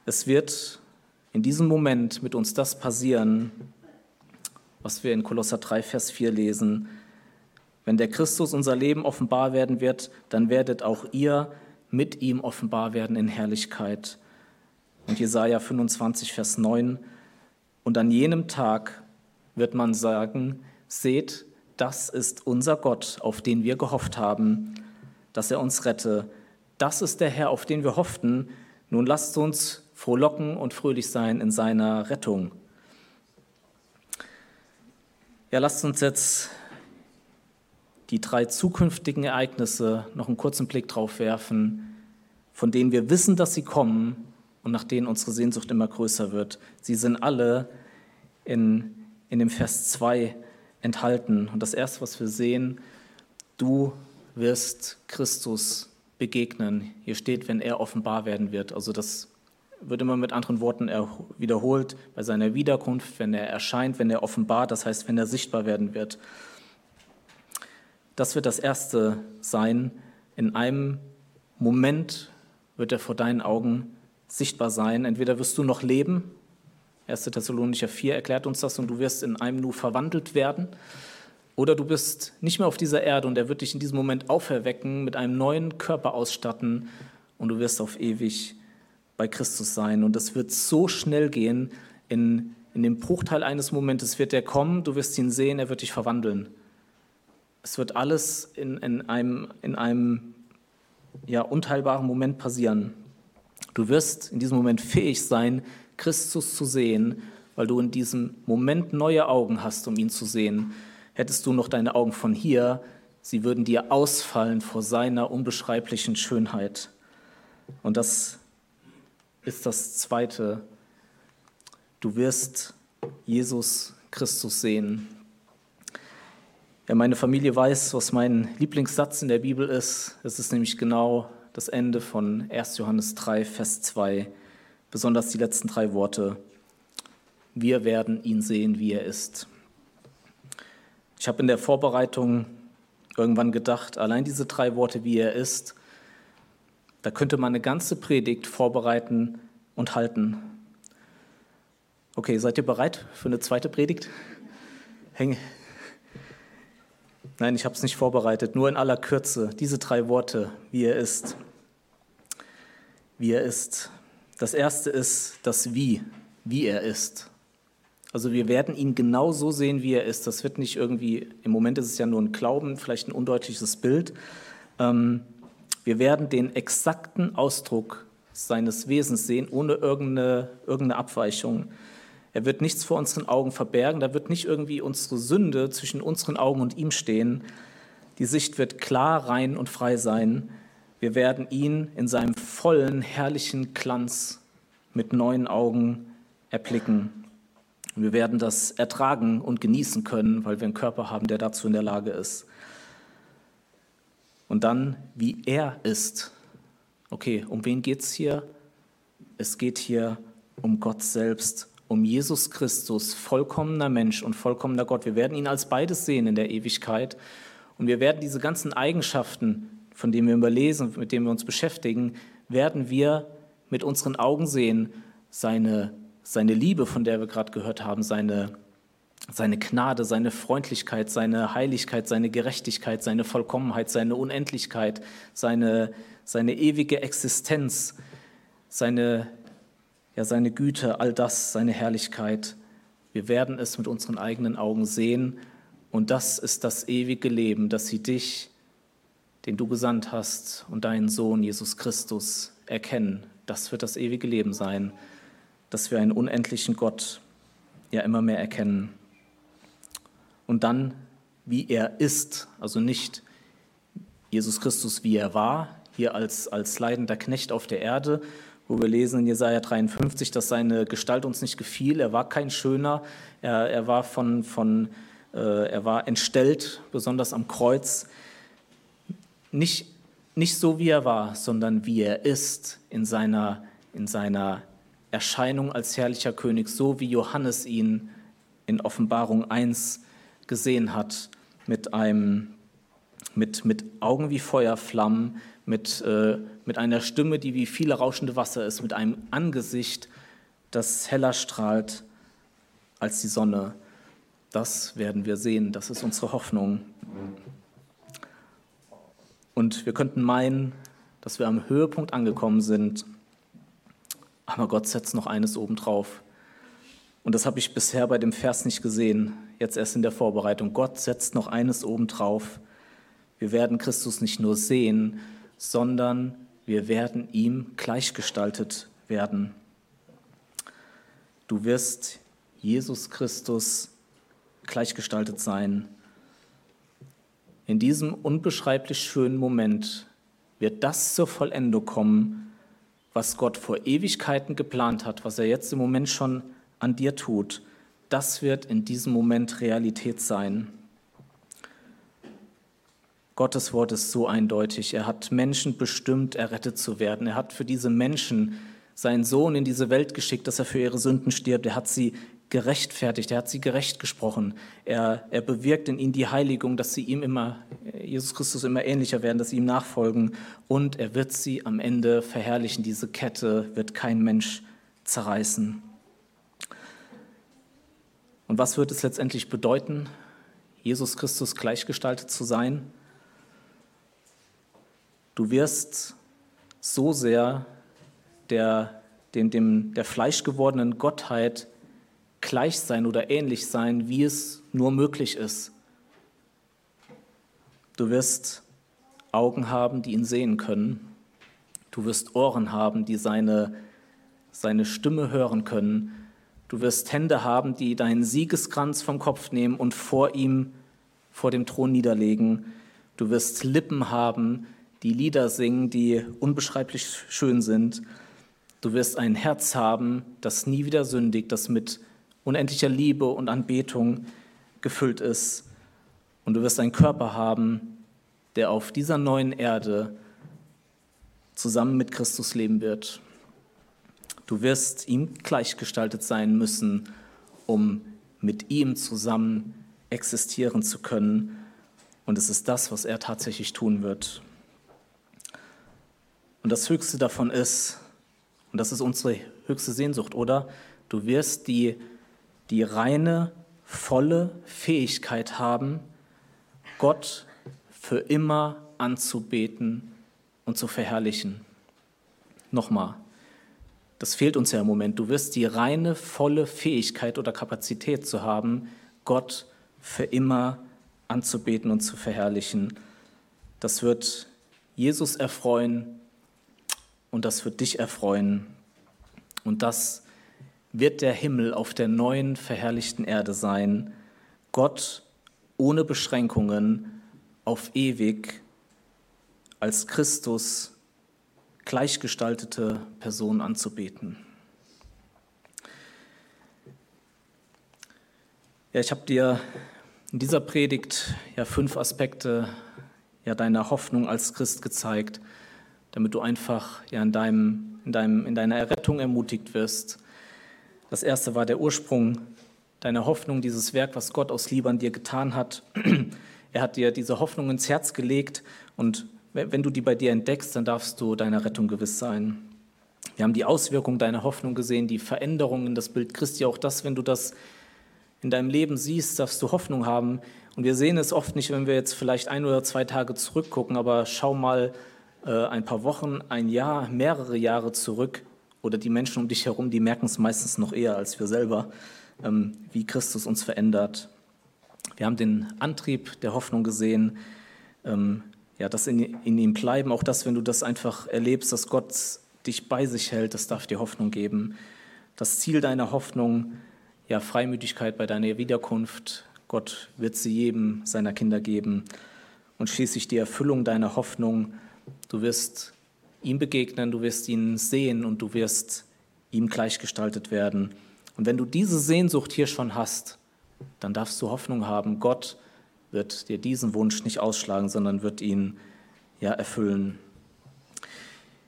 Es wird in diesem Moment mit uns das passieren, was wir in Kolosser 3, Vers 4 lesen. Wenn der Christus unser Leben offenbar werden wird, dann werdet auch ihr mit ihm offenbar werden in Herrlichkeit. Und Jesaja 25, Vers 9. Und an jenem Tag wird man sagen, Seht, das ist unser Gott, auf den wir gehofft haben, dass er uns rette. Das ist der Herr, auf den wir hofften. Nun lasst uns frohlocken und fröhlich sein in seiner Rettung. Ja, lasst uns jetzt die drei zukünftigen Ereignisse noch einen kurzen Blick drauf werfen, von denen wir wissen, dass sie kommen und nach denen unsere Sehnsucht immer größer wird. Sie sind alle in, in dem Vers 2 enthalten. Und das Erste, was wir sehen, du wirst Christus begegnen. Hier steht, wenn er offenbar werden wird. Also das wird immer mit anderen Worten wiederholt bei seiner Wiederkunft, wenn er erscheint, wenn er offenbart, das heißt, wenn er sichtbar werden wird. Das wird das Erste sein. In einem Moment wird er vor deinen Augen sichtbar sein. Entweder wirst du noch leben, 1. Thessalonicher 4 erklärt uns das, und du wirst in einem Nu verwandelt werden, oder du bist nicht mehr auf dieser Erde und er wird dich in diesem Moment auferwecken, mit einem neuen Körper ausstatten und du wirst auf ewig bei Christus sein. Und das wird so schnell gehen, in, in dem Bruchteil eines Momentes wird er kommen, du wirst ihn sehen, er wird dich verwandeln. Es wird alles in, in einem, in einem ja, unteilbaren Moment passieren. Du wirst in diesem Moment fähig sein, Christus zu sehen, weil du in diesem Moment neue Augen hast, um ihn zu sehen. Hättest du noch deine Augen von hier, sie würden dir ausfallen vor seiner unbeschreiblichen Schönheit. Und das ist das Zweite. Du wirst Jesus Christus sehen. Ja, meine Familie weiß, was mein Lieblingssatz in der Bibel ist. Es ist nämlich genau das Ende von 1. Johannes 3, Vers 2, besonders die letzten drei Worte. Wir werden ihn sehen, wie er ist. Ich habe in der Vorbereitung irgendwann gedacht, allein diese drei Worte, wie er ist, da könnte man eine ganze Predigt vorbereiten und halten. Okay, seid ihr bereit für eine zweite Predigt? Häng. Nein, ich habe es nicht vorbereitet, nur in aller Kürze. Diese drei Worte, wie er ist. Wie er ist. Das erste ist das Wie, wie er ist. Also wir werden ihn genau so sehen, wie er ist. Das wird nicht irgendwie, im Moment ist es ja nur ein Glauben, vielleicht ein undeutliches Bild. Ähm, wir werden den exakten Ausdruck seines Wesens sehen, ohne irgendeine, irgendeine Abweichung. Er wird nichts vor unseren Augen verbergen, da wird nicht irgendwie unsere Sünde zwischen unseren Augen und ihm stehen. Die Sicht wird klar, rein und frei sein. Wir werden ihn in seinem vollen, herrlichen Glanz mit neuen Augen erblicken. Wir werden das ertragen und genießen können, weil wir einen Körper haben, der dazu in der Lage ist. Und dann, wie er ist. Okay, um wen geht es hier? Es geht hier um Gott selbst, um Jesus Christus, vollkommener Mensch und vollkommener Gott. Wir werden ihn als beides sehen in der Ewigkeit. Und wir werden diese ganzen Eigenschaften, von denen wir überlesen, mit denen wir uns beschäftigen, werden wir mit unseren Augen sehen. Seine, seine Liebe, von der wir gerade gehört haben, seine seine Gnade, seine Freundlichkeit, seine Heiligkeit, seine Gerechtigkeit, seine Vollkommenheit, seine Unendlichkeit, seine, seine ewige Existenz, seine, ja, seine Güte, all das, seine Herrlichkeit. Wir werden es mit unseren eigenen Augen sehen und das ist das ewige Leben, dass sie dich, den du gesandt hast, und deinen Sohn Jesus Christus erkennen. Das wird das ewige Leben sein, dass wir einen unendlichen Gott ja immer mehr erkennen und dann, wie er ist, also nicht Jesus Christus, wie er war, hier als, als leidender Knecht auf der Erde, wo wir lesen in Jesaja 53, dass seine Gestalt uns nicht gefiel. Er war kein Schöner, er, er war von, von äh, er war entstellt, besonders am Kreuz. Nicht, nicht so, wie er war, sondern wie er ist in seiner, in seiner Erscheinung als herrlicher König, so wie Johannes ihn in Offenbarung 1 gesehen hat, mit, einem, mit, mit Augen wie Feuerflammen, mit, äh, mit einer Stimme, die wie viele rauschende Wasser ist, mit einem Angesicht, das heller strahlt als die Sonne. Das werden wir sehen, das ist unsere Hoffnung. Und wir könnten meinen, dass wir am Höhepunkt angekommen sind, aber Gott setzt noch eines obendrauf. Und das habe ich bisher bei dem Vers nicht gesehen, jetzt erst in der Vorbereitung. Gott setzt noch eines obendrauf. Wir werden Christus nicht nur sehen, sondern wir werden ihm gleichgestaltet werden. Du wirst Jesus Christus gleichgestaltet sein. In diesem unbeschreiblich schönen Moment wird das zur Vollendung kommen, was Gott vor Ewigkeiten geplant hat, was er jetzt im Moment schon an dir tut. Das wird in diesem Moment Realität sein. Gottes Wort ist so eindeutig. Er hat Menschen bestimmt, errettet zu werden. Er hat für diese Menschen seinen Sohn in diese Welt geschickt, dass er für ihre Sünden stirbt. Er hat sie gerechtfertigt, er hat sie gerecht gesprochen. Er, er bewirkt in ihnen die Heiligung, dass sie ihm immer, Jesus Christus immer ähnlicher werden, dass sie ihm nachfolgen. Und er wird sie am Ende verherrlichen. Diese Kette wird kein Mensch zerreißen. Und was wird es letztendlich bedeuten, Jesus Christus gleichgestaltet zu sein? Du wirst so sehr der, dem, dem, der fleischgewordenen Gottheit gleich sein oder ähnlich sein, wie es nur möglich ist. Du wirst Augen haben, die ihn sehen können. Du wirst Ohren haben, die seine, seine Stimme hören können. Du wirst Hände haben, die deinen Siegeskranz vom Kopf nehmen und vor ihm, vor dem Thron niederlegen. Du wirst Lippen haben, die Lieder singen, die unbeschreiblich schön sind. Du wirst ein Herz haben, das nie wieder sündigt, das mit unendlicher Liebe und Anbetung gefüllt ist. Und du wirst einen Körper haben, der auf dieser neuen Erde zusammen mit Christus leben wird. Du wirst ihm gleichgestaltet sein müssen, um mit ihm zusammen existieren zu können. Und es ist das, was er tatsächlich tun wird. Und das Höchste davon ist, und das ist unsere höchste Sehnsucht, oder? Du wirst die, die reine, volle Fähigkeit haben, Gott für immer anzubeten und zu verherrlichen. Nochmal, das fehlt uns ja im Moment. Du wirst die reine, volle Fähigkeit oder Kapazität zu haben, Gott für immer anzubeten und zu verherrlichen. Das wird Jesus erfreuen und das wird dich erfreuen. Und das wird der Himmel auf der neuen, verherrlichten Erde sein. Gott ohne Beschränkungen auf ewig als Christus gleichgestaltete Person anzubeten. Ja, ich habe dir in dieser Predigt ja fünf Aspekte ja, deiner Hoffnung als Christ gezeigt damit du einfach ja, in, deinem, in, deinem, in deiner Errettung ermutigt wirst. Das erste war der Ursprung deiner Hoffnung, dieses Werk, was Gott aus Liebe an dir getan hat. Er hat dir diese Hoffnung ins Herz gelegt und wenn du die bei dir entdeckst, dann darfst du deiner Rettung gewiss sein. Wir haben die Auswirkungen deiner Hoffnung gesehen, die Veränderungen in das Bild Christi, auch das, wenn du das in deinem Leben siehst, darfst du Hoffnung haben. Und wir sehen es oft nicht, wenn wir jetzt vielleicht ein oder zwei Tage zurückgucken, aber schau mal äh, ein paar Wochen, ein Jahr, mehrere Jahre zurück oder die Menschen um dich herum, die merken es meistens noch eher als wir selber, ähm, wie Christus uns verändert. Wir haben den Antrieb der Hoffnung gesehen, ähm, ja, das in, in ihm bleiben, auch das, wenn du das einfach erlebst, dass Gott dich bei sich hält, das darf dir Hoffnung geben. Das Ziel deiner Hoffnung, ja, Freimütigkeit bei deiner Wiederkunft, Gott wird sie jedem seiner Kinder geben. Und schließlich die Erfüllung deiner Hoffnung, Du wirst ihm begegnen, du wirst ihn sehen und du wirst ihm gleichgestaltet werden. Und wenn du diese Sehnsucht hier schon hast, dann darfst du Hoffnung haben. Gott wird dir diesen Wunsch nicht ausschlagen, sondern wird ihn ja erfüllen.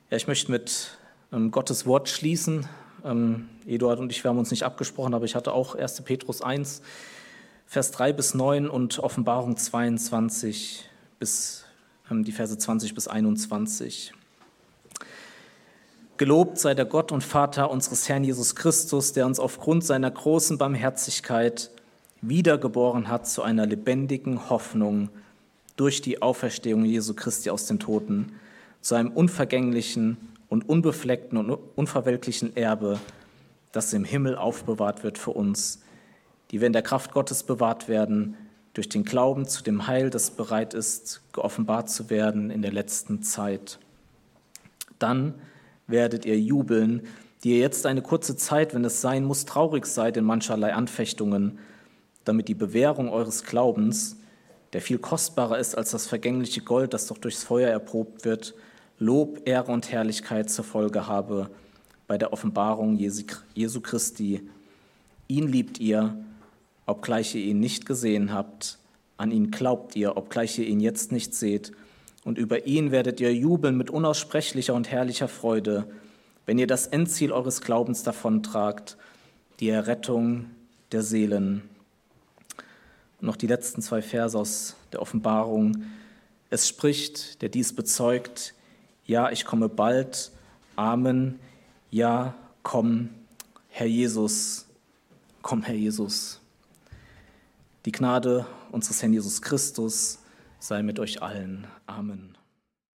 Ja, ich möchte mit ähm, Gottes Wort schließen. Ähm, Eduard und ich, wir haben uns nicht abgesprochen, aber ich hatte auch 1. Petrus 1, Vers 3 bis 9 und Offenbarung 22 bis die Verse 20 bis 21. Gelobt sei der Gott und Vater unseres Herrn Jesus Christus, der uns aufgrund seiner großen Barmherzigkeit wiedergeboren hat zu einer lebendigen Hoffnung durch die Auferstehung Jesu Christi aus den Toten, zu einem unvergänglichen und unbefleckten und unverwelklichen Erbe, das im Himmel aufbewahrt wird für uns, die wir in der Kraft Gottes bewahrt werden durch den Glauben zu dem Heil, das bereit ist, geoffenbart zu werden in der letzten Zeit. Dann werdet ihr jubeln, die ihr jetzt eine kurze Zeit, wenn es sein muss, traurig seid in mancherlei Anfechtungen, damit die Bewährung eures Glaubens, der viel kostbarer ist als das vergängliche Gold, das doch durchs Feuer erprobt wird, Lob, Ehre und Herrlichkeit zur Folge habe bei der Offenbarung Jesu Christi. Ihn liebt ihr, obgleich ihr ihn nicht gesehen habt. An ihn glaubt ihr, obgleich ihr ihn jetzt nicht seht. Und über ihn werdet ihr jubeln mit unaussprechlicher und herrlicher Freude, wenn ihr das Endziel eures Glaubens davontragt, die Errettung der Seelen. Und noch die letzten zwei Verse aus der Offenbarung. Es spricht, der dies bezeugt, ja, ich komme bald. Amen. Ja, komm, Herr Jesus. Komm, Herr Jesus. Die Gnade unseres Herrn Jesus Christus sei mit euch allen. Amen.